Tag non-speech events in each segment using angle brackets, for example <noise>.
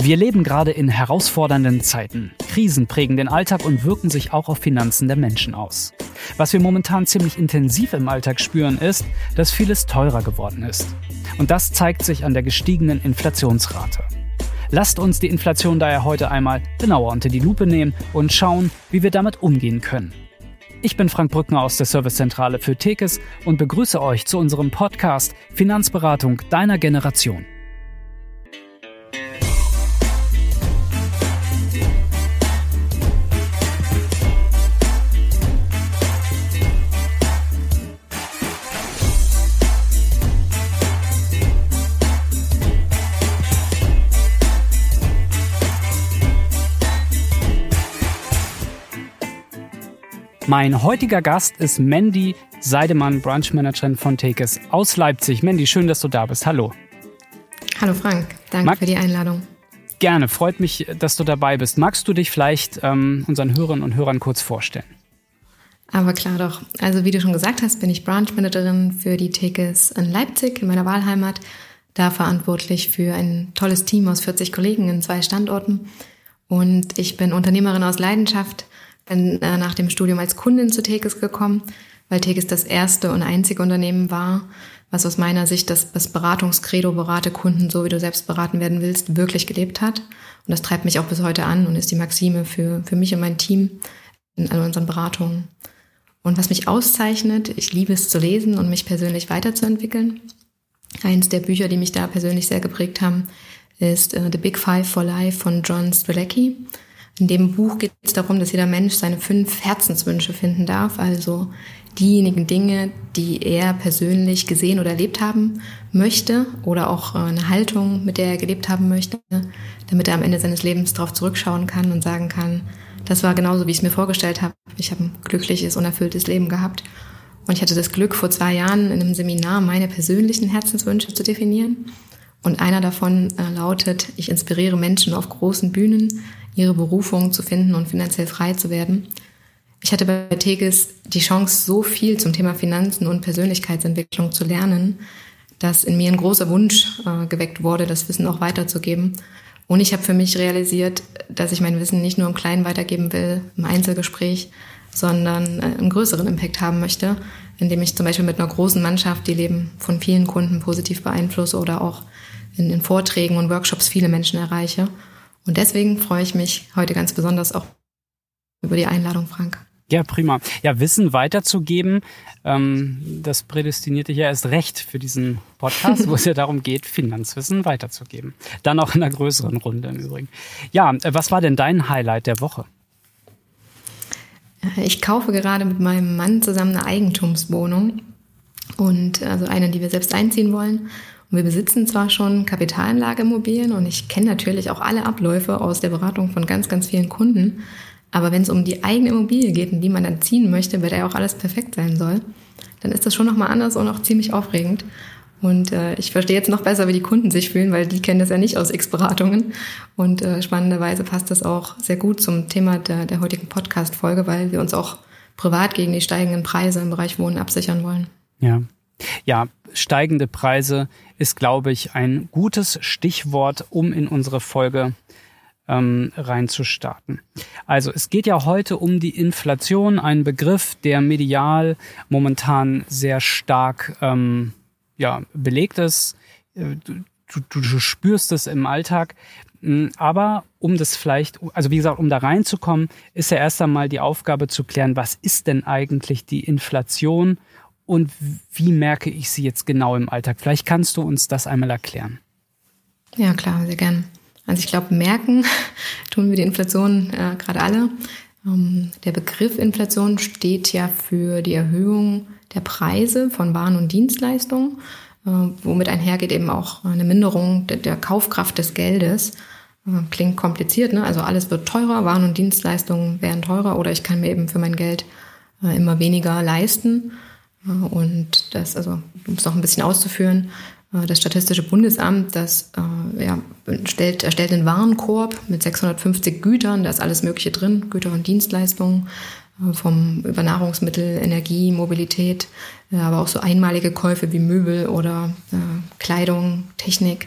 Wir leben gerade in herausfordernden Zeiten. Krisen prägen den Alltag und wirken sich auch auf Finanzen der Menschen aus. Was wir momentan ziemlich intensiv im Alltag spüren, ist, dass vieles teurer geworden ist. Und das zeigt sich an der gestiegenen Inflationsrate. Lasst uns die Inflation daher heute einmal genauer unter die Lupe nehmen und schauen, wie wir damit umgehen können. Ich bin Frank Brückner aus der Servicezentrale für Tekes und begrüße euch zu unserem Podcast Finanzberatung deiner Generation. Mein heutiger Gast ist Mandy Seidemann, Branchmanagerin von Tekes aus Leipzig. Mandy, schön, dass du da bist. Hallo. Hallo Frank, danke Mag für die Einladung. Gerne, freut mich, dass du dabei bist. Magst du dich vielleicht ähm, unseren Hörerinnen und Hörern kurz vorstellen? Aber klar doch. Also wie du schon gesagt hast, bin ich Branchmanagerin für die Tekes in Leipzig, in meiner Wahlheimat. Da verantwortlich für ein tolles Team aus 40 Kollegen in zwei Standorten. Und ich bin Unternehmerin aus Leidenschaft, bin äh, nach dem Studium als Kundin zu Tekes gekommen, weil Tekes das erste und einzige Unternehmen war, was aus meiner Sicht das, das Beratungskredo berate Kunden, so wie du selbst beraten werden willst, wirklich gelebt hat. Und das treibt mich auch bis heute an und ist die Maxime für, für mich und mein Team in all unseren Beratungen. Und was mich auszeichnet, ich liebe es zu lesen und mich persönlich weiterzuentwickeln. Eins der Bücher, die mich da persönlich sehr geprägt haben, ist uh, The Big Five for Life von John Strzelecki. In dem Buch geht es darum, dass jeder Mensch seine fünf Herzenswünsche finden darf, also diejenigen Dinge, die er persönlich gesehen oder erlebt haben möchte oder auch äh, eine Haltung, mit der er gelebt haben möchte, damit er am Ende seines Lebens darauf zurückschauen kann und sagen kann, das war genauso, wie ich es mir vorgestellt habe. Ich habe ein glückliches, unerfülltes Leben gehabt. Und ich hatte das Glück, vor zwei Jahren in einem Seminar meine persönlichen Herzenswünsche zu definieren. Und einer davon äh, lautet, ich inspiriere Menschen auf großen Bühnen, ihre Berufung zu finden und finanziell frei zu werden. Ich hatte bei Tegis die Chance, so viel zum Thema Finanzen und Persönlichkeitsentwicklung zu lernen, dass in mir ein großer Wunsch äh, geweckt wurde, das Wissen auch weiterzugeben. Und ich habe für mich realisiert, dass ich mein Wissen nicht nur im Kleinen weitergeben will, im Einzelgespräch, sondern äh, einen größeren Impact haben möchte, indem ich zum Beispiel mit einer großen Mannschaft die Leben von vielen Kunden positiv beeinflusse oder auch in, in Vorträgen und Workshops viele Menschen erreiche. Und deswegen freue ich mich heute ganz besonders auch über die Einladung, Frank. Ja, prima. Ja, Wissen weiterzugeben, ähm, das prädestiniert dich ja erst recht für diesen Podcast, wo es ja darum geht, Finanzwissen weiterzugeben. Dann auch in einer größeren Runde im Übrigen. Ja, äh, was war denn dein Highlight der Woche? Ich kaufe gerade mit meinem Mann zusammen eine Eigentumswohnung und also eine, die wir selbst einziehen wollen. Und wir besitzen zwar schon Kapitalanlageimmobilien und ich kenne natürlich auch alle Abläufe aus der Beratung von ganz, ganz vielen Kunden. Aber wenn es um die eigene Immobilie geht, in die man dann ziehen möchte, bei der auch alles perfekt sein soll, dann ist das schon nochmal anders und auch ziemlich aufregend. Und äh, ich verstehe jetzt noch besser, wie die Kunden sich fühlen, weil die kennen das ja nicht aus X-Beratungen. Und äh, spannenderweise passt das auch sehr gut zum Thema der, der heutigen Podcast-Folge, weil wir uns auch privat gegen die steigenden Preise im Bereich Wohnen absichern wollen. Ja. Ja, steigende Preise ist, glaube ich, ein gutes Stichwort, um in unsere Folge ähm, reinzustarten. Also es geht ja heute um die Inflation, ein Begriff, der medial momentan sehr stark ähm, ja, belegt ist. Äh, du, du, du spürst es im Alltag. Hm, aber um das vielleicht, also wie gesagt, um da reinzukommen, ist ja erst einmal die Aufgabe zu klären, was ist denn eigentlich die Inflation und wie merke ich sie jetzt genau im Alltag? Vielleicht kannst du uns das einmal erklären. Ja, klar, sehr gern. Also ich glaube, merken <laughs> tun wir die Inflation äh, gerade alle. Ähm, der Begriff Inflation steht ja für die Erhöhung der Preise von Waren und Dienstleistungen, äh, womit einhergeht eben auch eine Minderung der, der Kaufkraft des Geldes. Äh, klingt kompliziert, ne? Also alles wird teurer, Waren und Dienstleistungen werden teurer oder ich kann mir eben für mein Geld äh, immer weniger leisten. Und das, also, um es noch ein bisschen auszuführen, äh, das Statistische Bundesamt, das äh, ja, stellt, erstellt einen Warenkorb mit 650 Gütern, da ist alles Mögliche drin, Güter und Dienstleistungen, äh, vom über Nahrungsmittel, Energie, Mobilität, aber auch so einmalige Käufe wie Möbel oder Kleidung, Technik.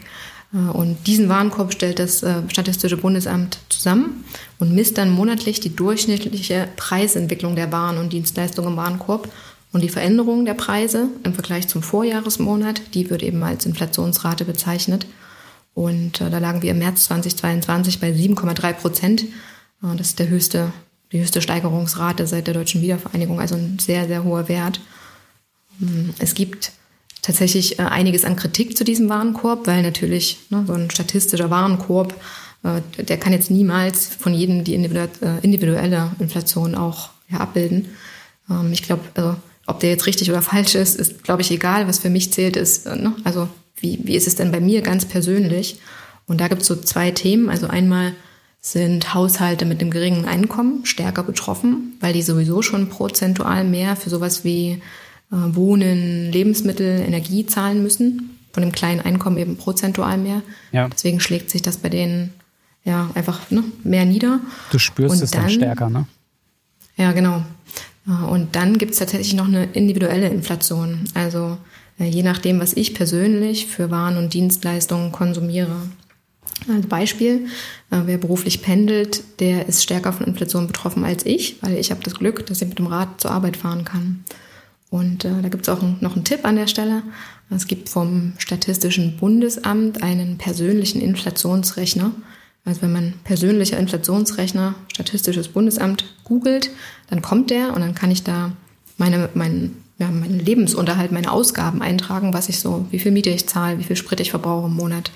Und diesen Warenkorb stellt das Statistische Bundesamt zusammen und misst dann monatlich die durchschnittliche Preisentwicklung der Waren und Dienstleistungen im Warenkorb. Und die Veränderung der Preise im Vergleich zum Vorjahresmonat, die wird eben als Inflationsrate bezeichnet. Und äh, da lagen wir im März 2022 bei 7,3 Prozent. Äh, das ist der höchste, die höchste Steigerungsrate seit der deutschen Wiedervereinigung, also ein sehr, sehr hoher Wert. Hm, es gibt tatsächlich äh, einiges an Kritik zu diesem Warenkorb, weil natürlich ne, so ein statistischer Warenkorb, äh, der kann jetzt niemals von jedem die äh, individuelle Inflation auch ja, abbilden. Ähm, ich glaube, also, ob der jetzt richtig oder falsch ist, ist, glaube ich, egal. Was für mich zählt, ist, ne, also wie, wie ist es denn bei mir ganz persönlich? Und da gibt es so zwei Themen. Also einmal sind Haushalte mit einem geringen Einkommen stärker betroffen, weil die sowieso schon prozentual mehr für sowas wie äh, Wohnen, Lebensmittel, Energie zahlen müssen. Von dem kleinen Einkommen eben prozentual mehr. Ja. Deswegen schlägt sich das bei denen ja einfach ne, mehr nieder. Du spürst und es dann, dann stärker, ne? Ja, genau. Äh, und dann gibt es tatsächlich noch eine individuelle Inflation. Also äh, je nachdem, was ich persönlich für Waren und Dienstleistungen konsumiere. Als Beispiel, wer beruflich pendelt, der ist stärker von Inflation betroffen als ich, weil ich habe das Glück, dass ich mit dem Rad zur Arbeit fahren kann. Und äh, da gibt es auch noch einen Tipp an der Stelle. Es gibt vom Statistischen Bundesamt einen persönlichen Inflationsrechner. Also wenn man persönlicher Inflationsrechner, Statistisches Bundesamt googelt, dann kommt der und dann kann ich da meine, mein, ja, meinen Lebensunterhalt, meine Ausgaben eintragen, was ich so, wie viel Miete ich zahle, wie viel Sprit ich verbrauche im Monat,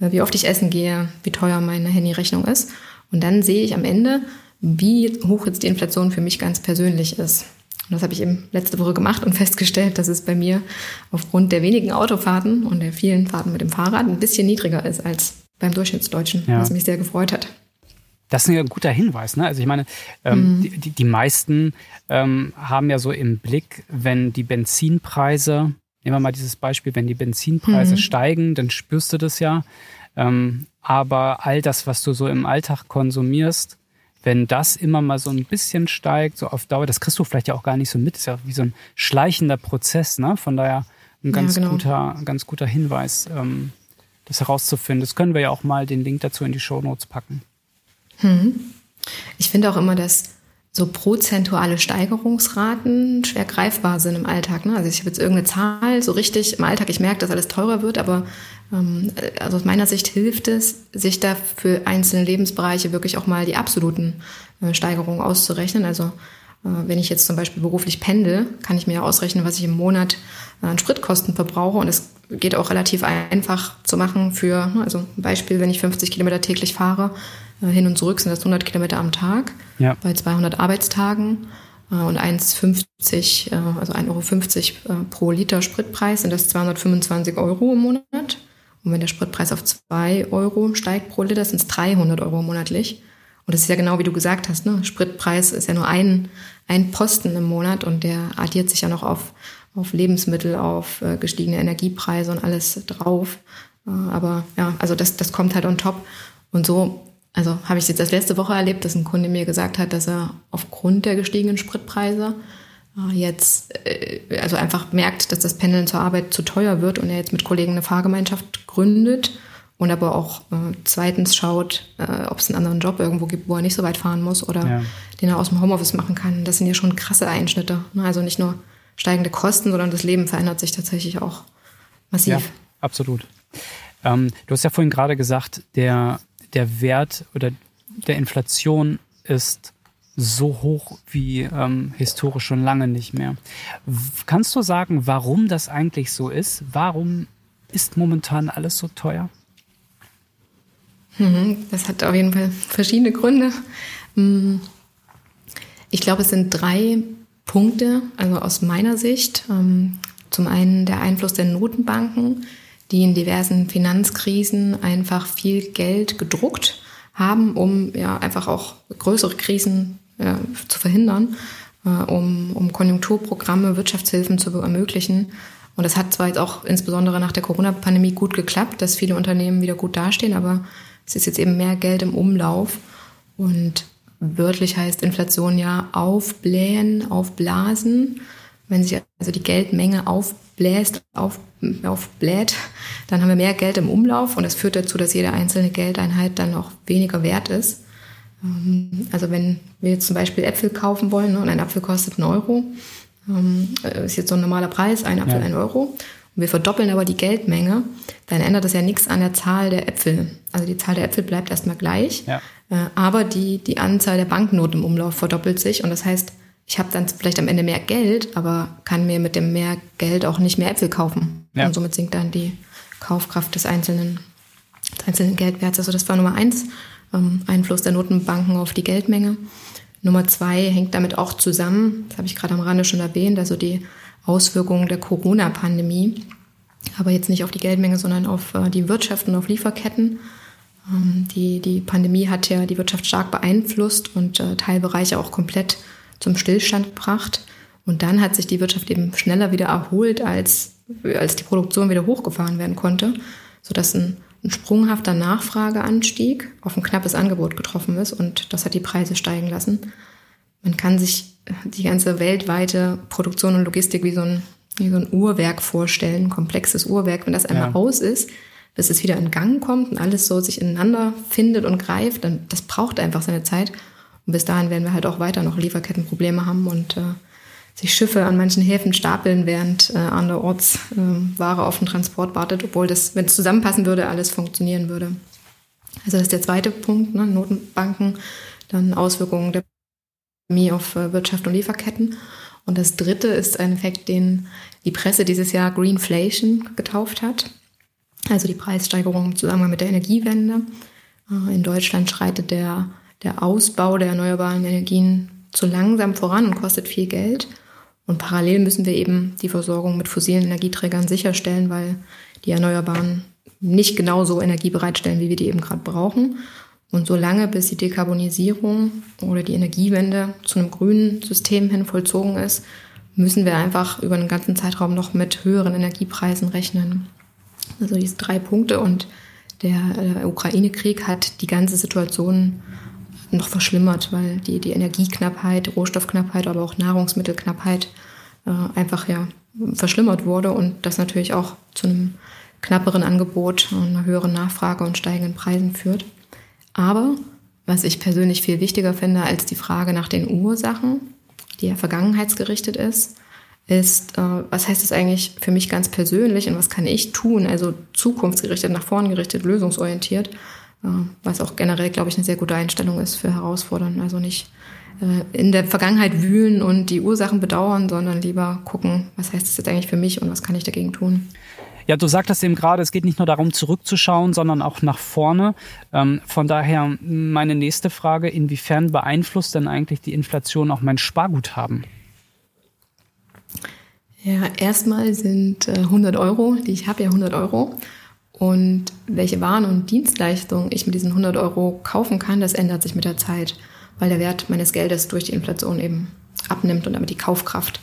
äh, wie oft ich essen gehe, wie teuer meine Handyrechnung ist. Und dann sehe ich am Ende, wie hoch jetzt die Inflation für mich ganz persönlich ist. Und das habe ich eben letzte Woche gemacht und <laughs> festgestellt, dass es bei mir aufgrund der wenigen Autofahrten und der vielen Fahrten mit dem Fahrrad ein bisschen niedriger ist als beim Durchschnittsdeutschen, ja. was mich sehr gefreut hat. Das ist ein guter Hinweis. Ne? Also ich meine, ähm, mhm. die, die, meisten ähm, haben ja so im Blick, wenn die Benzinpreise, nehmen wir mal dieses Beispiel, wenn die Benzinpreise mhm. steigen, dann spürst du das ja. Ähm, aber all das, was du so im Alltag konsumierst, wenn das immer mal so ein bisschen steigt, so auf Dauer, das kriegst du vielleicht ja auch gar nicht so mit, das ist ja wie so ein schleichender Prozess, ne? Von daher ein ganz ja, genau. guter, ganz guter Hinweis, ähm, das herauszufinden. Das können wir ja auch mal den Link dazu in die Show Notes packen. Hm. Ich finde auch immer, dass so prozentuale Steigerungsraten schwer greifbar sind im Alltag. Ne? Also ich habe jetzt irgendeine Zahl, so richtig im Alltag, ich merke, dass alles teurer wird, aber ähm, also aus meiner Sicht hilft es, sich da für einzelne Lebensbereiche wirklich auch mal die absoluten äh, Steigerungen auszurechnen. Also äh, wenn ich jetzt zum Beispiel beruflich pendel, kann ich mir ausrechnen, was ich im Monat äh, an Spritkosten verbrauche. Und es geht auch relativ einfach zu machen für, ne, also ein Beispiel, wenn ich 50 Kilometer täglich fahre, hin und zurück sind das 100 Kilometer am Tag ja. bei 200 Arbeitstagen und 1,50, also 1,50 Euro pro Liter Spritpreis sind das 225 Euro im Monat. Und wenn der Spritpreis auf 2 Euro steigt pro Liter, sind es 300 Euro monatlich. Und das ist ja genau wie du gesagt hast, ne? Spritpreis ist ja nur ein, ein Posten im Monat und der addiert sich ja noch auf, auf Lebensmittel, auf äh, gestiegene Energiepreise und alles drauf. Äh, aber ja, also das, das kommt halt on top. Und so, also habe ich jetzt das letzte Woche erlebt, dass ein Kunde mir gesagt hat, dass er aufgrund der gestiegenen Spritpreise äh, jetzt äh, also einfach merkt, dass das Pendeln zur Arbeit zu teuer wird und er jetzt mit Kollegen eine Fahrgemeinschaft gründet und aber auch äh, zweitens schaut, äh, ob es einen anderen Job irgendwo gibt, wo er nicht so weit fahren muss oder ja. den er aus dem Homeoffice machen kann. Das sind ja schon krasse Einschnitte. Ne? Also nicht nur steigende Kosten, sondern das Leben verändert sich tatsächlich auch massiv. Ja, absolut. Ähm, du hast ja vorhin gerade gesagt, der, der Wert oder der Inflation ist so hoch wie ähm, historisch schon lange nicht mehr. Kannst du sagen, warum das eigentlich so ist? Warum ist momentan alles so teuer? Mhm, das hat auf jeden Fall verschiedene Gründe. Mm, ich glaube, es sind drei Punkte, also aus meiner Sicht. Ähm, zum einen der Einfluss der Notenbanken, die in diversen Finanzkrisen einfach viel Geld gedruckt haben, um ja einfach auch größere Krisen äh, zu verhindern, äh, um, um Konjunkturprogramme, Wirtschaftshilfen zu ermöglichen. Und das hat zwar jetzt auch insbesondere nach der Corona-Pandemie gut geklappt, dass viele Unternehmen wieder gut dastehen, aber es ist jetzt eben mehr Geld im Umlauf. Und wörtlich heißt Inflation ja aufblähen, aufblasen. Wenn sich also die Geldmenge aufbläst, auf, aufbläht, dann haben wir mehr Geld im Umlauf und das führt dazu, dass jede einzelne Geldeinheit dann auch weniger wert ist. Ähm, also wenn wir jetzt zum Beispiel Äpfel kaufen wollen ne, und ein Apfel kostet einen Euro, ähm, ist jetzt so ein normaler Preis, ein Apfel ja. ein Euro, und wir verdoppeln aber die Geldmenge, dann ändert das ja nichts an der Zahl der Äpfel. Also die Zahl der Äpfel bleibt erstmal gleich, ja. Äh, aber die, die Anzahl der Banknoten im Umlauf verdoppelt sich und das heißt, ich habe dann vielleicht am Ende mehr Geld, aber kann mir mit dem mehr Geld auch nicht mehr Äpfel kaufen. Ja. Und somit sinkt dann die Kaufkraft des einzelnen, des einzelnen Geldwerts. Also das war Nummer eins, ähm, Einfluss der Notenbanken auf die Geldmenge. Nummer zwei hängt damit auch zusammen, das habe ich gerade am Rande schon erwähnt, also die Auswirkungen der Corona-Pandemie, aber jetzt nicht auf die Geldmenge, sondern auf äh, die Wirtschaft und auf Lieferketten. Ähm, die, die Pandemie hat ja die Wirtschaft stark beeinflusst und äh, Teilbereiche auch komplett zum Stillstand gebracht. Und dann hat sich die Wirtschaft eben schneller wieder erholt, als, als die Produktion wieder hochgefahren werden konnte, sodass ein, ein sprunghafter Nachfrageanstieg auf ein knappes Angebot getroffen ist und das hat die Preise steigen lassen. Man kann sich die ganze weltweite Produktion und Logistik wie so ein, wie so ein Uhrwerk vorstellen, ein komplexes Uhrwerk. Wenn das einmal ja. aus ist, bis es wieder in Gang kommt und alles so sich ineinander findet und greift, dann das braucht einfach seine Zeit. Und bis dahin werden wir halt auch weiter noch Lieferkettenprobleme haben und äh, sich Schiffe an manchen Häfen stapeln, während äh, anderorts äh, Ware auf den Transport wartet, obwohl das, wenn es zusammenpassen würde, alles funktionieren würde. Also das ist der zweite Punkt, ne? Notenbanken, dann Auswirkungen der Pandemie auf äh, Wirtschaft und Lieferketten. Und das dritte ist ein Effekt, den die Presse dieses Jahr Greenflation getauft hat. Also die Preissteigerung im Zusammenhang mit der Energiewende. Äh, in Deutschland schreitet der der Ausbau der erneuerbaren Energien zu langsam voran und kostet viel Geld. Und parallel müssen wir eben die Versorgung mit fossilen Energieträgern sicherstellen, weil die Erneuerbaren nicht genauso Energie bereitstellen, wie wir die eben gerade brauchen. Und solange bis die Dekarbonisierung oder die Energiewende zu einem grünen System hin vollzogen ist, müssen wir einfach über einen ganzen Zeitraum noch mit höheren Energiepreisen rechnen. Also diese drei Punkte und der äh, Ukraine-Krieg hat die ganze Situation noch verschlimmert, weil die, die Energieknappheit, Rohstoffknappheit, aber auch Nahrungsmittelknappheit äh, einfach ja verschlimmert wurde und das natürlich auch zu einem knapperen Angebot einer höheren Nachfrage und steigenden Preisen führt. Aber was ich persönlich viel wichtiger finde als die Frage nach den Ursachen, die ja vergangenheitsgerichtet ist, ist, äh, was heißt das eigentlich für mich ganz persönlich und was kann ich tun, also zukunftsgerichtet, nach vorn gerichtet, lösungsorientiert, was auch generell, glaube ich, eine sehr gute Einstellung ist für Herausforderungen. Also nicht äh, in der Vergangenheit wühlen und die Ursachen bedauern, sondern lieber gucken, was heißt das jetzt eigentlich für mich und was kann ich dagegen tun. Ja, du sagtest eben gerade, es geht nicht nur darum, zurückzuschauen, sondern auch nach vorne. Ähm, von daher meine nächste Frage, inwiefern beeinflusst denn eigentlich die Inflation auch mein Sparguthaben? Ja, erstmal sind äh, 100 Euro, die ich habe ja 100 Euro. Und welche Waren und Dienstleistungen ich mit diesen 100 Euro kaufen kann, das ändert sich mit der Zeit, weil der Wert meines Geldes durch die Inflation eben abnimmt und damit die Kaufkraft.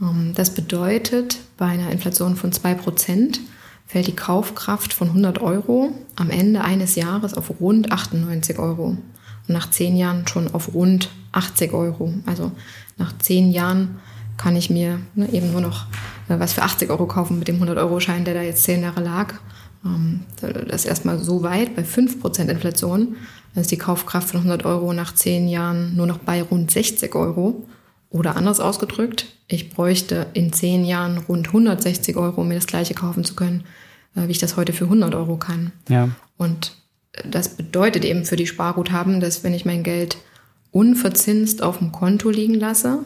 Ähm, das bedeutet, bei einer Inflation von 2% fällt die Kaufkraft von 100 Euro am Ende eines Jahres auf rund 98 Euro. Und nach 10 Jahren schon auf rund 80 Euro. Also nach 10 Jahren kann ich mir ne, eben nur noch äh, was für 80 Euro kaufen mit dem 100-Euro-Schein, der da jetzt 10 Jahre lag. Ähm, das ist erstmal so weit, bei 5% Inflation ist die Kaufkraft von 100 Euro nach 10 Jahren nur noch bei rund 60 Euro. Oder anders ausgedrückt, ich bräuchte in 10 Jahren rund 160 Euro, um mir das gleiche kaufen zu können, äh, wie ich das heute für 100 Euro kann. Ja. Und das bedeutet eben für die Sparguthaben, dass wenn ich mein Geld unverzinst auf dem Konto liegen lasse,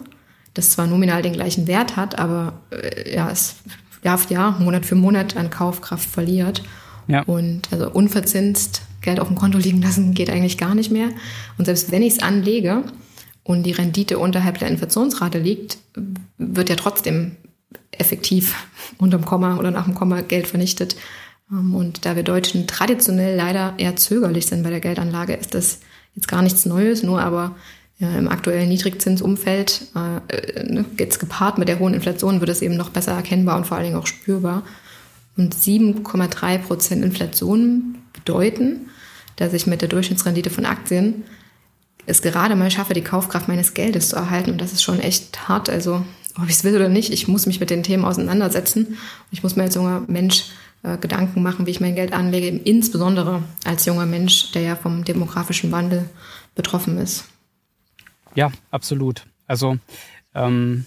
das zwar nominal den gleichen Wert hat, aber äh, ja, es Jahr für Jahr, Monat für Monat an Kaufkraft verliert. Ja. Und also unverzinst Geld auf dem Konto liegen lassen geht eigentlich gar nicht mehr. Und selbst wenn ich es anlege und die Rendite unterhalb der Inflationsrate liegt, wird ja trotzdem effektiv unterm Komma oder nach dem Komma Geld vernichtet. Ähm, und da wir Deutschen traditionell leider eher zögerlich sind bei der Geldanlage, ist das jetzt gar nichts Neues, nur aber ja, im aktuellen Niedrigzinsumfeld, äh, ne, jetzt gepaart mit der hohen Inflation, wird es eben noch besser erkennbar und vor allen Dingen auch spürbar. Und 7,3 Prozent Inflation bedeuten, dass ich mit der Durchschnittsrendite von Aktien es gerade mal schaffe, die Kaufkraft meines Geldes zu erhalten. Und das ist schon echt hart. Also ob ich es will oder nicht, ich muss mich mit den Themen auseinandersetzen. Ich muss mir als junger Mensch äh, Gedanken machen, wie ich mein Geld anlege, insbesondere als junger Mensch, der ja vom demografischen Wandel betroffen ist. Ja, absolut. Also ähm,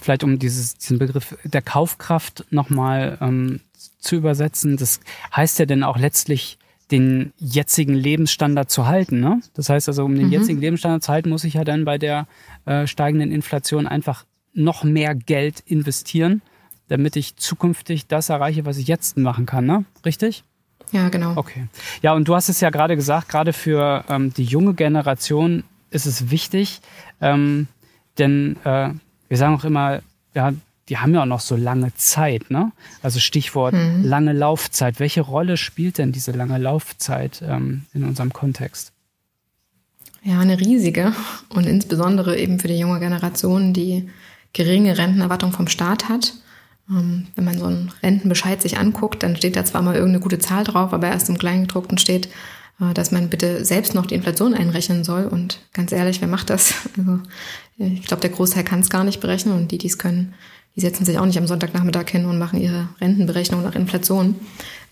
vielleicht um dieses, diesen Begriff der Kaufkraft nochmal ähm, zu übersetzen, das heißt ja denn auch letztlich den jetzigen Lebensstandard zu halten. Ne? Das heißt also, um den mhm. jetzigen Lebensstandard zu halten, muss ich ja dann bei der äh, steigenden Inflation einfach noch mehr Geld investieren, damit ich zukünftig das erreiche, was ich jetzt machen kann. Ne? Richtig? Ja, genau. Okay. Ja, und du hast es ja gerade gesagt, gerade für ähm, die junge Generation ist es wichtig, ähm, denn äh, wir sagen auch immer, ja, die haben ja auch noch so lange Zeit, ne? Also Stichwort mhm. lange Laufzeit. Welche Rolle spielt denn diese lange Laufzeit ähm, in unserem Kontext? Ja, eine riesige und insbesondere eben für die junge Generation, die geringe Rentenerwartung vom Staat hat. Ähm, wenn man so einen Rentenbescheid sich anguckt, dann steht da zwar mal irgendeine gute Zahl drauf, aber erst im Kleingedruckten steht, äh, dass man bitte selbst noch die Inflation einrechnen soll. Und ganz ehrlich, wer macht das? <laughs> Also ich glaube, der Großteil kann es gar nicht berechnen und die, die es können, die setzen sich auch nicht am Sonntagnachmittag hin und machen ihre Rentenberechnung nach Inflation.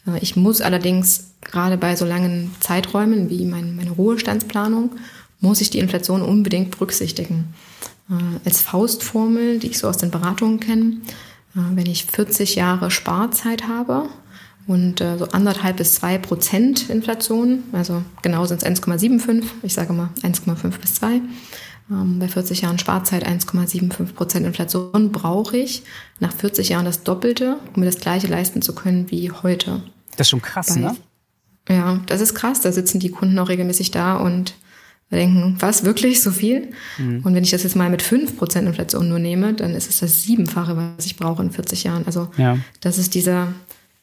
Äh, ich muss allerdings gerade bei so langen Zeiträumen wie mein, meine Ruhestandsplanung, muss ich die Inflation unbedingt berücksichtigen. Äh, als Faustformel, die ich so aus den Beratungen kenne, wenn ich 40 Jahre Sparzeit habe, und äh, so anderthalb bis zwei Prozent Inflation, also genau sind es 1,75, ich sage mal 1,5 bis 2. Ähm, bei 40 Jahren Sparzeit 1,75 Prozent Inflation brauche ich nach 40 Jahren das Doppelte, um mir das gleiche leisten zu können wie heute. Das ist schon krass, bei, ne? Ja, das ist krass. Da sitzen die Kunden auch regelmäßig da und denken, was, wirklich so viel? Mhm. Und wenn ich das jetzt mal mit 5% Inflation nur nehme, dann ist es das Siebenfache, was ich brauche in 40 Jahren. Also ja. das ist dieser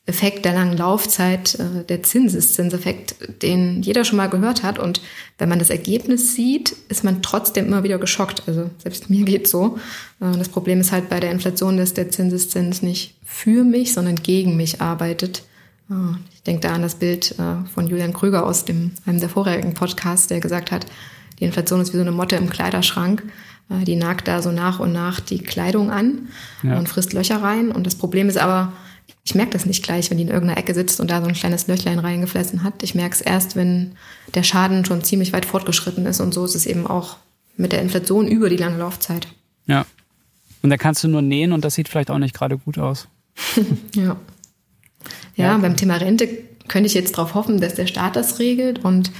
Effekt der langen Laufzeit, äh, der Zinseszinseffekt, den jeder schon mal gehört hat. Und wenn man das Ergebnis sieht, ist man trotzdem immer wieder geschockt. Also selbst mir geht so. Äh, das Problem ist halt bei der Inflation, dass der Zinseszins nicht für mich, sondern gegen mich arbeitet. Äh, ich denke da an das Bild von Julian Krüger aus dem, einem der vorherigen Podcasts, der gesagt hat, die Inflation ist wie so eine Motte im Kleiderschrank. Die nagt da so nach und nach die Kleidung an ja. und frisst Löcher rein. Und das Problem ist aber, ich merke das nicht gleich, wenn die in irgendeiner Ecke sitzt und da so ein kleines Löchlein reingefressen hat. Ich merke es erst, wenn der Schaden schon ziemlich weit fortgeschritten ist. Und so ist es eben auch mit der Inflation über die lange Laufzeit. Ja. Und da kannst du nur nähen und das sieht vielleicht auch nicht gerade gut aus. <laughs> ja. Ja. Ja, beim Thema Rente könnte ich jetzt darauf hoffen, dass der Staat das regelt und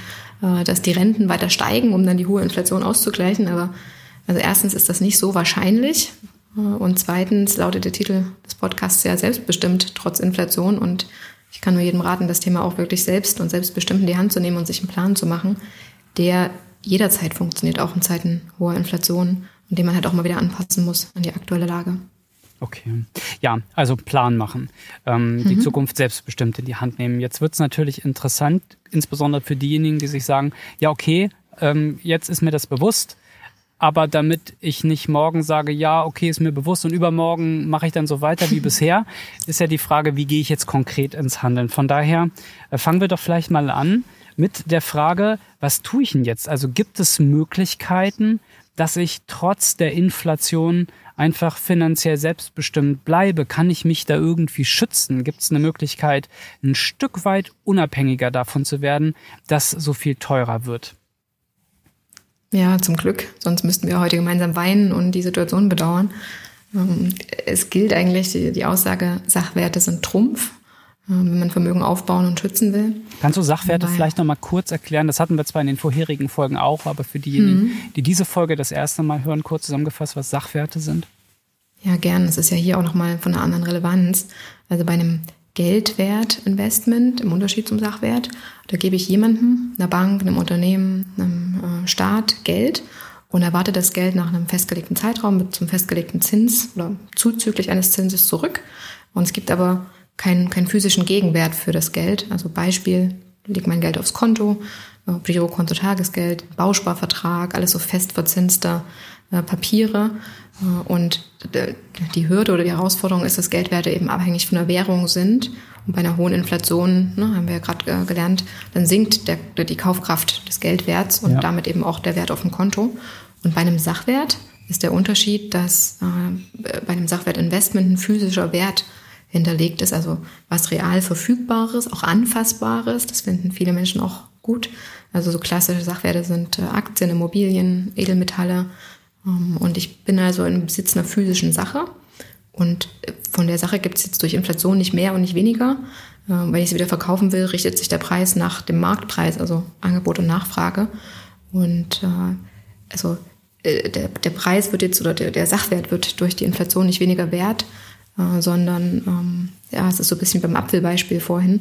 äh, dass die Renten weiter steigen, um dann die hohe Inflation auszugleichen. Aber also erstens ist das nicht so wahrscheinlich, und zweitens lautet der Titel des Podcasts ja selbstbestimmt trotz Inflation. Und ich kann nur jedem raten, das Thema auch wirklich selbst und selbstbestimmt in die Hand zu nehmen und sich einen Plan zu machen, der jederzeit funktioniert, auch in Zeiten hoher Inflation und den man halt auch mal wieder anpassen muss an die aktuelle Lage. Okay. Ja, also Plan machen. Ähm, mhm. Die Zukunft selbstbestimmt in die Hand nehmen. Jetzt wird es natürlich interessant, insbesondere für diejenigen, die sich sagen, ja, okay, ähm, jetzt ist mir das bewusst aber damit ich nicht morgen sage, ja, okay, ist mir bewusst und übermorgen mache ich dann so weiter wie <laughs> bisher, ist ja die Frage, wie gehe ich jetzt konkret ins Handeln. Von daher äh, fangen wir doch vielleicht mal an mit der Frage, was tue ich denn jetzt? Also gibt es Möglichkeiten, dass ich trotz der Inflation einfach finanziell selbstbestimmt bleibe? Kann ich mich da irgendwie schützen? Gibt es eine Möglichkeit, ein Stück weit unabhängiger davon zu werden, dass so viel teurer wird? Ja, zum Glück. Sonst müssten wir heute gemeinsam weinen und die Situation bedauern. Ähm, es gilt eigentlich die, Aussage, Sachwerte sind Trumpf, wenn man Vermögen aufbauen und schützen will. Kannst du Sachwerte Weil, vielleicht nochmal kurz erklären? Das hatten wir zwar in den vorherigen Folgen auch, aber für diejenigen, mhm. die diese Folge das erste Mal hören, kurz zusammengefasst, was Sachwerte sind? Ja, gern. Das ist ja hier auch nochmal von einer anderen Relevanz. Also bei einem Geldwertinvestment im Unterschied zum Sachwert. Da gebe ich jemandem, einer Bank, einem Unternehmen, einem äh, Staat Geld und erwarte das Geld nach einem festgelegten Zeitraum mit zum festgelegten Zins oder zuzüglich eines Zinses zurück. Und es gibt aber keinen, keinen physischen Gegenwert für das Geld. Also Beispiel, lege mein Geld aufs Konto, äh, Girokonto Tagesgeld, Bausparvertrag, alles so fest verzinster äh, Papiere. Äh, und die Hürde oder die Herausforderung ist, dass Geldwerte eben abhängig von der Währung sind. Und bei einer hohen Inflation, ne, haben wir ja gerade äh, gelernt, dann sinkt der, die Kaufkraft des Geldwerts und ja. damit eben auch der Wert auf dem Konto. Und bei einem Sachwert ist der Unterschied, dass äh, bei einem Sachwertinvestment ein physischer Wert hinterlegt ist, also was real verfügbares, auch anfassbares. Das finden viele Menschen auch gut. Also so klassische Sachwerte sind äh, Aktien, Immobilien, Edelmetalle. Ähm, und ich bin also im Besitz einer physischen Sache. Und äh, von der Sache gibt es jetzt durch Inflation nicht mehr und nicht weniger. Ähm, wenn ich sie wieder verkaufen will, richtet sich der Preis nach dem Marktpreis, also Angebot und Nachfrage. Und äh, also der, der Preis wird jetzt oder der, der Sachwert wird durch die Inflation nicht weniger wert, äh, sondern ähm, ja, es ist so ein bisschen beim Apfelbeispiel vorhin,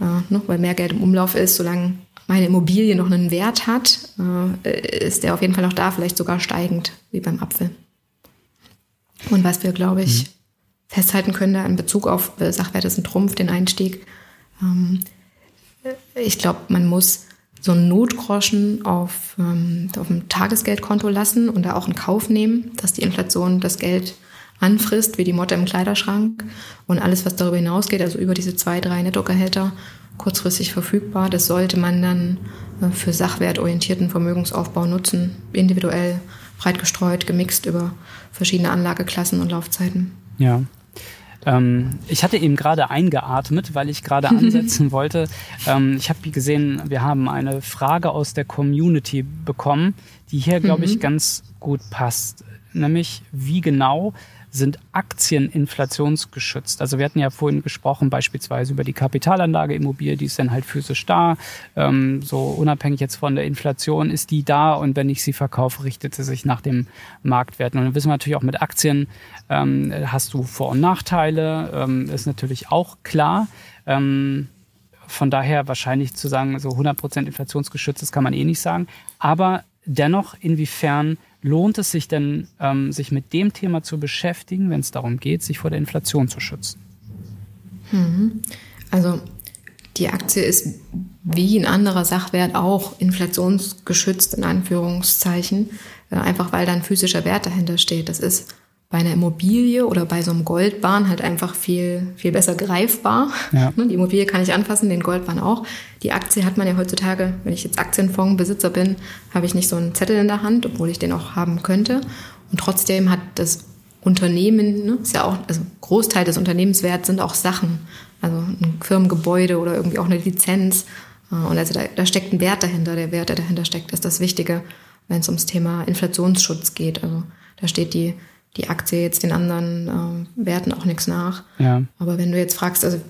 äh, ne, weil mehr Geld im Umlauf ist, solange meine Immobilie noch einen Wert hat, äh, ist der auf jeden Fall noch da, vielleicht sogar steigend, wie beim Apfel. Und was wir, glaube ich, mhm. festhalten können da in Bezug auf äh, Sachwerte sind Trumpf, den Einstieg. Ähm, ich glaube, man muss so einen Notgroschen auf, ähm, auf dem Tagesgeldkonto lassen und da auch in Kauf nehmen, dass die Inflation das Geld anfrisst, wie die Motte im Kleiderschrank. Und alles, was darüber hinausgeht, also über diese zwei, drei Nettogehälter, kurzfristig verfügbar, das sollte man dann äh, für sachwertorientierten Vermögensaufbau nutzen, individuell, breit gestreut, gemixt über verschiedene Anlageklassen und Laufzeiten. Ja, ähm, ich hatte eben gerade eingeatmet, weil ich gerade <laughs> ansetzen wollte. Ähm, ich habe gesehen, wir haben eine Frage aus der Community bekommen, die hier, glaube ich, mhm. ganz gut passt. Nämlich, wie genau sind Aktien inflationsgeschützt. Also wir hatten ja vorhin gesprochen beispielsweise über die Kapitalanlage Immobilie, die ist dann halt physisch da. Ähm, so unabhängig jetzt von der Inflation ist die da und wenn ich sie verkaufe, richtet sie sich nach dem Marktwert. Und dann wissen wir natürlich auch mit Aktien ähm, hast du Vor- und Nachteile, ähm, ist natürlich auch klar. Ähm, von daher wahrscheinlich zu sagen, so 100% inflationsgeschützt, das kann man eh nicht sagen. Aber dennoch, inwiefern lohnt es sich denn, ähm, sich mit dem Thema zu beschäftigen, wenn es darum geht, sich vor der Inflation zu schützen? Mhm. Also die Aktie ist wie ein anderer Sachwert auch inflationsgeschützt in Anführungszeichen, äh, einfach weil da ein physischer Wert dahinter steht. Das ist bei einer Immobilie oder bei so einem Goldbahn halt einfach viel, viel besser greifbar. Ja. <laughs> Die Immobilie kann ich anfassen, den Goldbahn auch. Die Aktie hat man ja heutzutage, wenn ich jetzt Aktienfondsbesitzer bin, habe ich nicht so einen Zettel in der Hand, obwohl ich den auch haben könnte. Und trotzdem hat das Unternehmen, ne, ist ja auch, also Großteil des Unternehmenswerts sind auch Sachen. Also ein Firmengebäude oder irgendwie auch eine Lizenz. Äh, und also da, da steckt ein Wert dahinter. Der Wert, der dahinter steckt, ist das Wichtige, wenn es ums Thema Inflationsschutz geht. Also da steht die die Aktie jetzt den anderen äh, Werten auch nichts nach. Ja. Aber wenn du jetzt fragst, also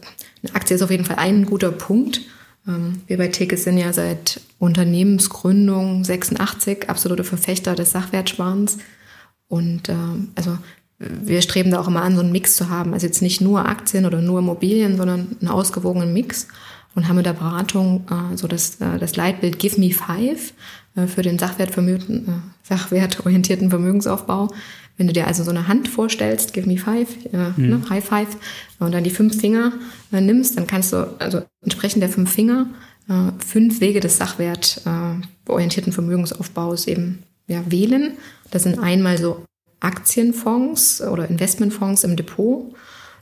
eine Aktie ist auf jeden Fall ein guter Punkt. Ähm, wir bei Tekes sind ja seit Unternehmensgründung 86 absolute Verfechter des Sachwertsparens. Und äh, also wir streben da auch immer an, so einen Mix zu haben. Also jetzt nicht nur Aktien oder nur Immobilien, sondern einen ausgewogenen Mix. Und haben in der Beratung äh, so das, äh, das Leitbild Give Me Five äh, für den Sachwertvermögen, äh, sachwertorientierten Vermögensaufbau. Wenn du dir also so eine Hand vorstellst, give me five, äh, mhm. ne, high five, und dann die fünf Finger äh, nimmst, dann kannst du also entsprechend der fünf Finger äh, fünf Wege des sachwertorientierten Vermögensaufbaus eben ja, wählen. Das sind einmal so Aktienfonds oder Investmentfonds im Depot,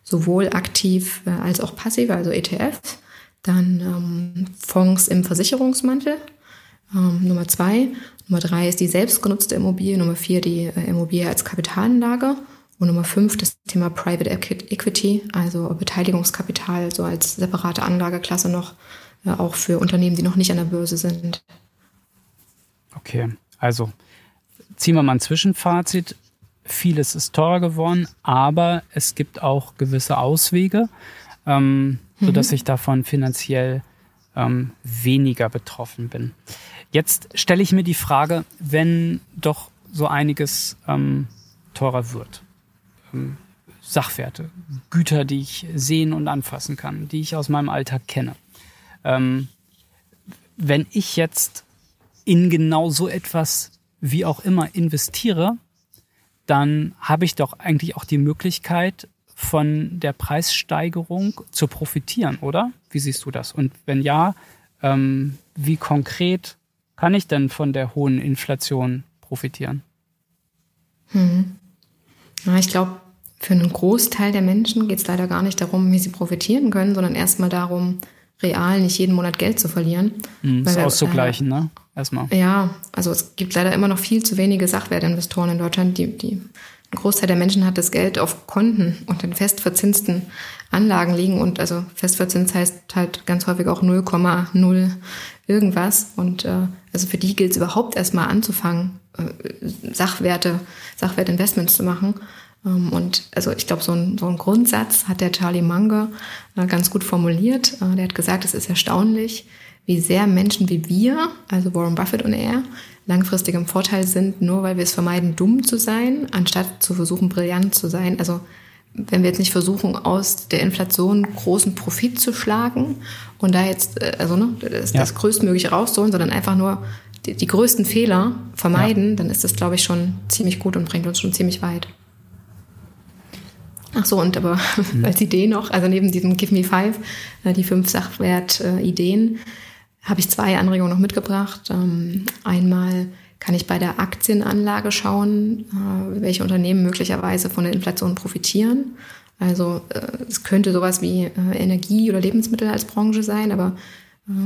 sowohl aktiv äh, als auch passiv, also ETF. Dann ähm, Fonds im Versicherungsmantel, ähm, Nummer zwei. Nummer drei ist die selbstgenutzte Immobilie. Nummer vier die äh, Immobilie als Kapitalanlage. Und Nummer fünf das Thema Private Equity, also Beteiligungskapital, so als separate Anlageklasse noch, äh, auch für Unternehmen, die noch nicht an der Börse sind. Okay, also ziehen wir mal ein Zwischenfazit. Vieles ist teurer geworden, aber es gibt auch gewisse Auswege, ähm, sodass mhm. ich davon finanziell ähm, weniger betroffen bin. Jetzt stelle ich mir die Frage, wenn doch so einiges ähm, teurer wird. Ähm, Sachwerte, Güter, die ich sehen und anfassen kann, die ich aus meinem Alltag kenne. Ähm, wenn ich jetzt in genau so etwas wie auch immer investiere, dann habe ich doch eigentlich auch die Möglichkeit, von der Preissteigerung zu profitieren, oder? Wie siehst du das? Und wenn ja, ähm, wie konkret kann ich denn von der hohen Inflation profitieren? Hm. Ja, ich glaube, für einen Großteil der Menschen geht es leider gar nicht darum, wie sie profitieren können, sondern erstmal darum, real nicht jeden Monat Geld zu verlieren. Mhm, das auszugleichen, äh, ne? erstmal. Ja, also es gibt leider immer noch viel zu wenige Sachwertinvestoren in Deutschland. Die, die, ein Großteil der Menschen hat das Geld auf Konten und in festverzinsten Anlagen liegen. Und also festverzinst heißt halt ganz häufig auch 0,0 irgendwas. Und äh, also für die gilt es überhaupt erstmal anzufangen, äh, Sachwerte, Sachwertinvestments zu machen. Ähm, und also ich glaube, so ein, so ein Grundsatz hat der Charlie Munger äh, ganz gut formuliert. Äh, der hat gesagt, es ist erstaunlich, wie sehr Menschen wie wir, also Warren Buffett und er, langfristig im Vorteil sind, nur weil wir es vermeiden, dumm zu sein, anstatt zu versuchen, brillant zu sein. Also wenn wir jetzt nicht versuchen, aus der Inflation großen Profit zu schlagen und da jetzt, äh, also ne, das, ja. das Größtmögliche rauszuholen, sondern einfach nur die, die größten Fehler vermeiden, ja. dann ist das, glaube ich, schon ziemlich gut und bringt uns schon ziemlich weit. Ach so, und aber <laughs> mhm. als Idee noch, also neben diesem Give Me Five, äh, die fünf Sachwert-Ideen, habe ich zwei Anregungen noch mitgebracht. Ähm, einmal kann ich bei der Aktienanlage schauen, äh, welche Unternehmen möglicherweise von der Inflation profitieren. Also äh, es könnte sowas wie Energie oder Lebensmittel als Branche sein, aber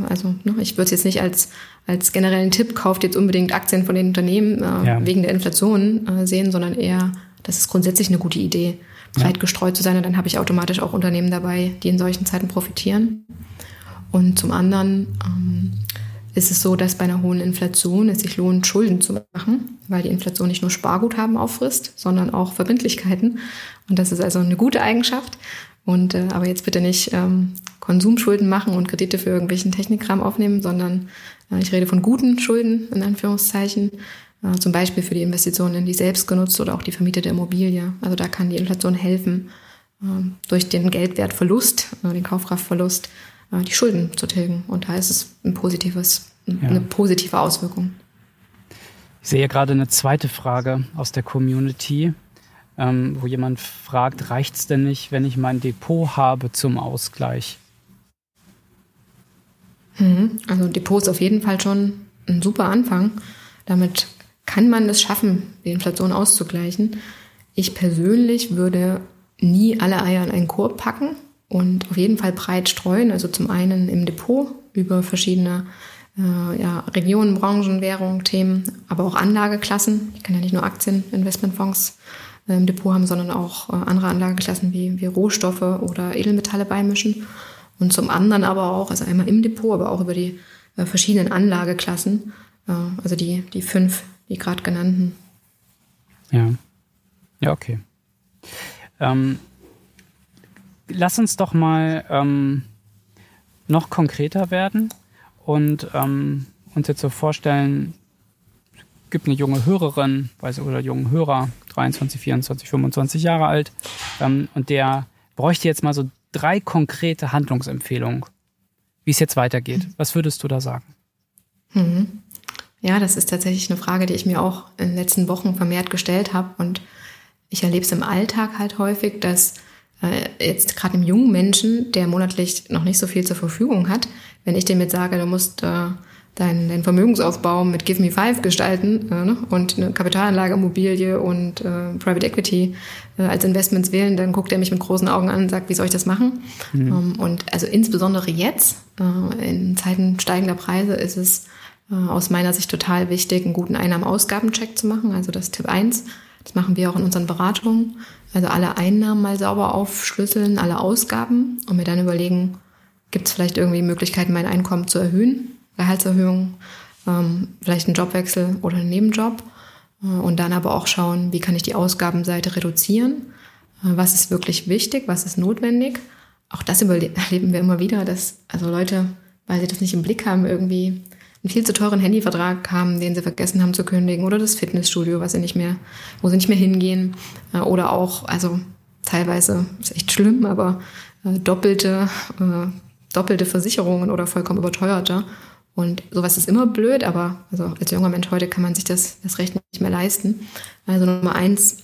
also ne, ich würde es jetzt nicht als, als generellen Tipp, kauft jetzt unbedingt Aktien von den Unternehmen ja. wegen der Inflation sehen, sondern eher, das ist grundsätzlich eine gute Idee breit gestreut zu sein. Und dann habe ich automatisch auch Unternehmen dabei, die in solchen Zeiten profitieren. Und zum anderen ähm, ist es so, dass bei einer hohen Inflation es sich lohnt, Schulden zu machen, weil die Inflation nicht nur Sparguthaben auffrisst, sondern auch Verbindlichkeiten. Und das ist also eine gute Eigenschaft. Und äh, aber jetzt bitte nicht ähm, Konsumschulden machen und Kredite für irgendwelchen Technikkram aufnehmen, sondern äh, ich rede von guten Schulden in Anführungszeichen, äh, zum Beispiel für die Investitionen in die selbstgenutzte oder auch die vermietete Immobilie. Also da kann die Inflation helfen, ähm, durch den Geldwertverlust, äh, den Kaufkraftverlust, die Schulden zu tilgen. Und da ist es ein positives, eine positive Auswirkung. Ich sehe gerade eine zweite Frage aus der Community, ähm, wo jemand fragt, reicht es denn nicht, wenn ich mein Depot habe zum Ausgleich? Mhm. Also Depot ist auf jeden Fall schon ein super Anfang. Damit kann man es schaffen, die Inflation auszugleichen. Ich persönlich würde nie alle Eier in einen Korb packen und auf jeden Fall breit streuen. Also zum einen im Depot über verschiedene äh, ja, Regionen, Branchen, Währungen, Themen, aber auch Anlageklassen. Ich kann ja nicht nur Aktien, Investmentfonds äh, im Depot haben, sondern auch äh, andere Anlageklassen wie, wie Rohstoffe oder Edelmetalle beimischen. Und zum anderen aber auch, also einmal im Depot, aber auch über die äh, verschiedenen Anlageklassen, äh, also die, die fünf die gerade genannten. Ja. Ja, okay. Ähm, lass uns doch mal ähm, noch konkreter werden und ähm, uns jetzt so vorstellen, gibt eine junge Hörerin, weiß oder jungen Hörer, 23, 24, 25 Jahre alt, ähm, und der bräuchte jetzt mal so drei konkrete Handlungsempfehlungen, wie es jetzt weitergeht. Was würdest du da sagen? Mhm. Ja, das ist tatsächlich eine Frage, die ich mir auch in den letzten Wochen vermehrt gestellt habe. Und ich erlebe es im Alltag halt häufig, dass jetzt gerade einem jungen Menschen, der monatlich noch nicht so viel zur Verfügung hat, wenn ich dem jetzt sage, du musst äh, deinen, deinen Vermögensaufbau mit Give Me Five gestalten äh, ne? und eine Kapitalanlage, Immobilie und äh, Private Equity äh, als Investments wählen, dann guckt er mich mit großen Augen an und sagt, wie soll ich das machen? Mhm. Ähm, und also insbesondere jetzt, äh, in Zeiten steigender Preise, ist es äh, aus meiner Sicht total wichtig, einen guten Einnahmen-Ausgaben-Check zu machen. Also das Tipp 1. Das machen wir auch in unseren Beratungen. Also alle Einnahmen mal sauber aufschlüsseln, alle Ausgaben und mir dann überlegen, gibt es vielleicht irgendwie Möglichkeiten, mein Einkommen zu erhöhen? Gehaltserhöhung, ähm, vielleicht einen Jobwechsel oder einen Nebenjob. Äh, und dann aber auch schauen, wie kann ich die Ausgabenseite reduzieren? Äh, was ist wirklich wichtig? Was ist notwendig? Auch das <laughs> erleben wir immer wieder, dass also Leute, weil sie das nicht im Blick haben, irgendwie einen viel zu teuren Handyvertrag haben, den sie vergessen haben zu kündigen oder das Fitnessstudio, was sie nicht mehr, wo sie nicht mehr hingehen äh, oder auch, also teilweise ist echt schlimm, aber äh, doppelte, äh, doppelte Versicherungen oder vollkommen überteuerte. Und sowas ist immer blöd, aber also als junger Mensch heute kann man sich das, das Recht nicht mehr leisten. Also Nummer eins,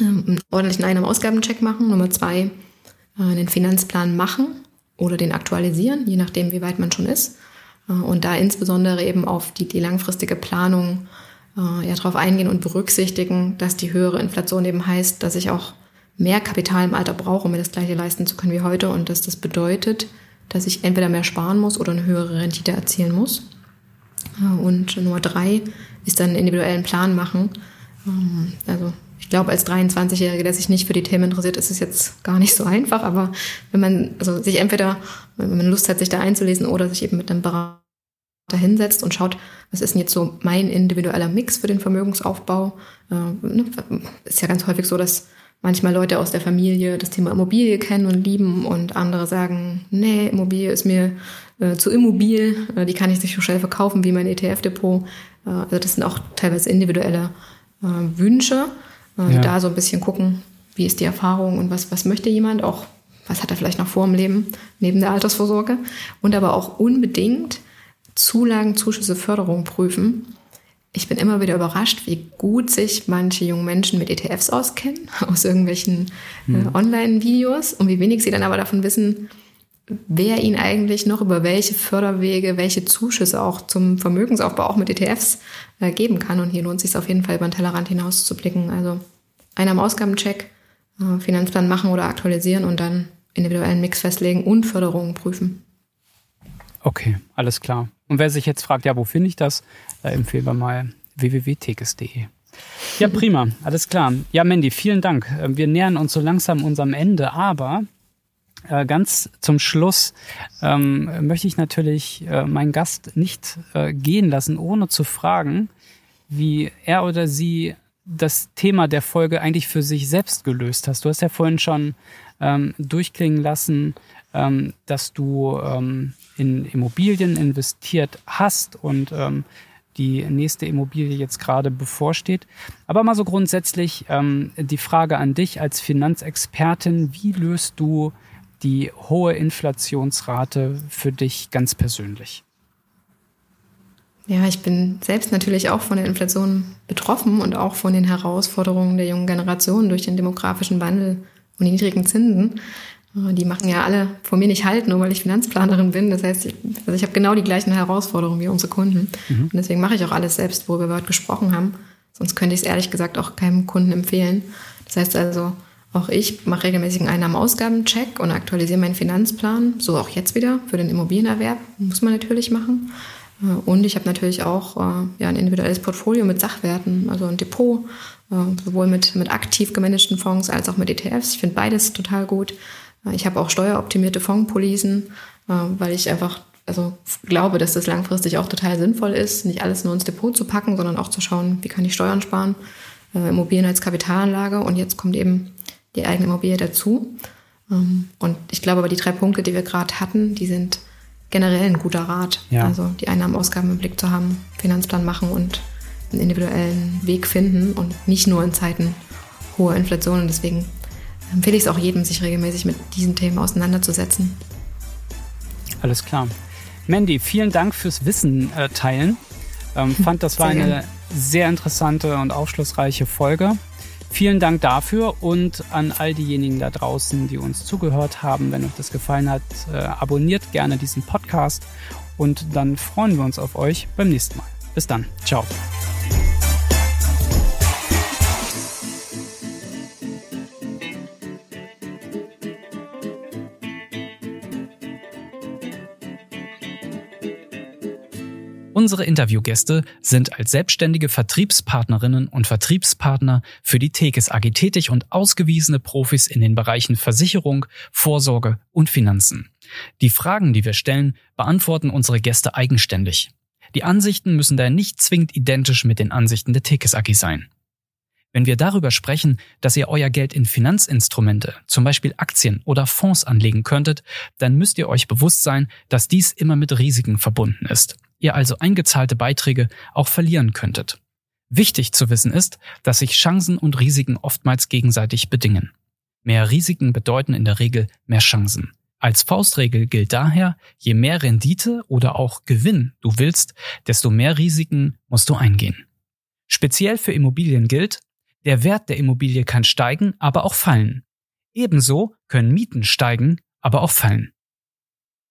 ähm, einen ordentlichen Einnahmen-Ausgabencheck machen. Nummer zwei, einen Finanzplan machen oder den aktualisieren, je nachdem, wie weit man schon ist. Äh, und da insbesondere eben auf die, die langfristige Planung äh, ja, darauf eingehen und berücksichtigen, dass die höhere Inflation eben heißt, dass ich auch mehr Kapital im Alter brauche, um mir das gleiche leisten zu können wie heute und dass das bedeutet, dass ich entweder mehr sparen muss oder eine höhere Rendite erzielen muss. Und Nummer drei ist dann individuellen Plan machen. Ähm, also ich glaube, als 23-Jährige, der sich nicht für die Themen interessiert, ist es jetzt gar nicht so einfach. Aber wenn man also sich entweder, wenn man Lust hat, sich da einzulesen oder sich eben mit einem Berater hinsetzt und schaut, was ist denn jetzt so mein individueller Mix für den Vermögensaufbau. Äh, ne, ist ja ganz häufig so, dass manchmal Leute aus der Familie das Thema Immobilie kennen und lieben und andere sagen, nee, Immobilie ist mir äh, zu immobil, äh, die kann ich nicht so schnell verkaufen wie mein ETF-Depot. Äh, also das sind auch teilweise individuelle Wünsche. Ja. Da so ein bisschen gucken, wie ist die Erfahrung und was, was möchte jemand, auch was hat er vielleicht noch vor im Leben neben der Altersvorsorge. Und aber auch unbedingt Zulagen, Zuschüsse, Förderung prüfen ich bin immer wieder überrascht, wie gut sich manche junge Menschen mit ETFs auskennen, <laughs> aus irgendwelchen äh, mhm. Online-Videos und wie wenig sie dann aber davon wissen, wer ihnen eigentlich noch über welche Förderwege, welche Zuschüsse auch zum Vermögensaufbau auch mit ETFs äh, geben kann. Und hier lohnt es sich auf jeden Fall über den Tellerrand hinaus zu blicken. Also einer am Ausgabencheck, äh, Finanzplan machen oder aktualisieren und dann individuellen Mix festlegen und Förderungen prüfen. Okay, alles klar. Und wer sich jetzt fragt, ja, wo finde ich das, da empfehlen wir mal www.tekes.de. Ja, prima, alles klar. Ja, Mandy, vielen Dank. Äh, wir nähern uns so langsam unserem Ende, aber äh, ganz zum Schluss ähm, möchte ich natürlich äh, meinen Gast nicht äh, gehen lassen, ohne zu fragen, wie er oder sie das Thema der Folge eigentlich für sich selbst gelöst hast. Du hast ja vorhin schon ähm, durchklingen lassen, ähm, dass du ähm, in Immobilien investiert hast und ähm, die nächste Immobilie jetzt gerade bevorsteht. Aber mal so grundsätzlich ähm, die Frage an dich als Finanzexpertin, wie löst du die hohe Inflationsrate für dich ganz persönlich? Ja, ich bin selbst natürlich auch von der Inflation betroffen und auch von den Herausforderungen der jungen Generation durch den demografischen Wandel und die niedrigen Zinsen. Äh, die machen ja alle vor mir nicht halt, nur weil ich Finanzplanerin bin. Das heißt, ich, also ich habe genau die gleichen Herausforderungen wie unsere Kunden. Mhm. Und deswegen mache ich auch alles selbst, worüber wir heute gesprochen haben. Sonst könnte ich es ehrlich gesagt auch keinem Kunden empfehlen. Das heißt also, auch ich mache regelmäßig einen Einnahmen-Ausgaben-Check und aktualisiere meinen Finanzplan. So auch jetzt wieder für den Immobilienerwerb. Muss man natürlich machen. Äh, und ich habe natürlich auch äh, ja, ein individuelles Portfolio mit Sachwerten, also ein Depot, sowohl mit, mit aktiv gemanagten Fonds als auch mit ETFs. Ich finde beides total gut. Ich habe auch steueroptimierte Fondspolisen, äh, weil ich einfach also glaube, dass das langfristig auch total sinnvoll ist, nicht alles nur ins Depot zu packen, sondern auch zu schauen, wie kann ich Steuern sparen, äh, Immobilien als Kapitalanlage und jetzt kommt eben die eigene Immobilie dazu. Ähm, und ich glaube aber, die drei Punkte, die wir gerade hatten, die sind generell ein guter Rat. Ja. Also die Einnahmen, Ausgaben im Blick zu haben, Finanzplan machen und einen individuellen Weg finden und nicht nur in Zeiten hoher Inflation. Und deswegen empfehle ich es auch jedem, sich regelmäßig mit diesen Themen auseinanderzusetzen. Alles klar. Mandy, vielen Dank fürs Wissen äh, teilen. Ähm, <laughs> fand, das war eine sehr interessante und aufschlussreiche Folge. Vielen Dank dafür und an all diejenigen da draußen, die uns zugehört haben. Wenn euch das gefallen hat, äh, abonniert gerne diesen Podcast und dann freuen wir uns auf euch beim nächsten Mal. Bis dann. Ciao. Unsere Interviewgäste sind als selbstständige Vertriebspartnerinnen und Vertriebspartner für die Tekes AG tätig und ausgewiesene Profis in den Bereichen Versicherung, Vorsorge und Finanzen. Die Fragen, die wir stellen, beantworten unsere Gäste eigenständig. Die Ansichten müssen daher nicht zwingend identisch mit den Ansichten der Tekes AG sein. Wenn wir darüber sprechen, dass ihr euer Geld in Finanzinstrumente, zum Beispiel Aktien oder Fonds anlegen könntet, dann müsst ihr euch bewusst sein, dass dies immer mit Risiken verbunden ist ihr also eingezahlte Beiträge auch verlieren könntet. Wichtig zu wissen ist, dass sich Chancen und Risiken oftmals gegenseitig bedingen. Mehr Risiken bedeuten in der Regel mehr Chancen. Als Faustregel gilt daher, je mehr Rendite oder auch Gewinn du willst, desto mehr Risiken musst du eingehen. Speziell für Immobilien gilt, der Wert der Immobilie kann steigen, aber auch fallen. Ebenso können Mieten steigen, aber auch fallen.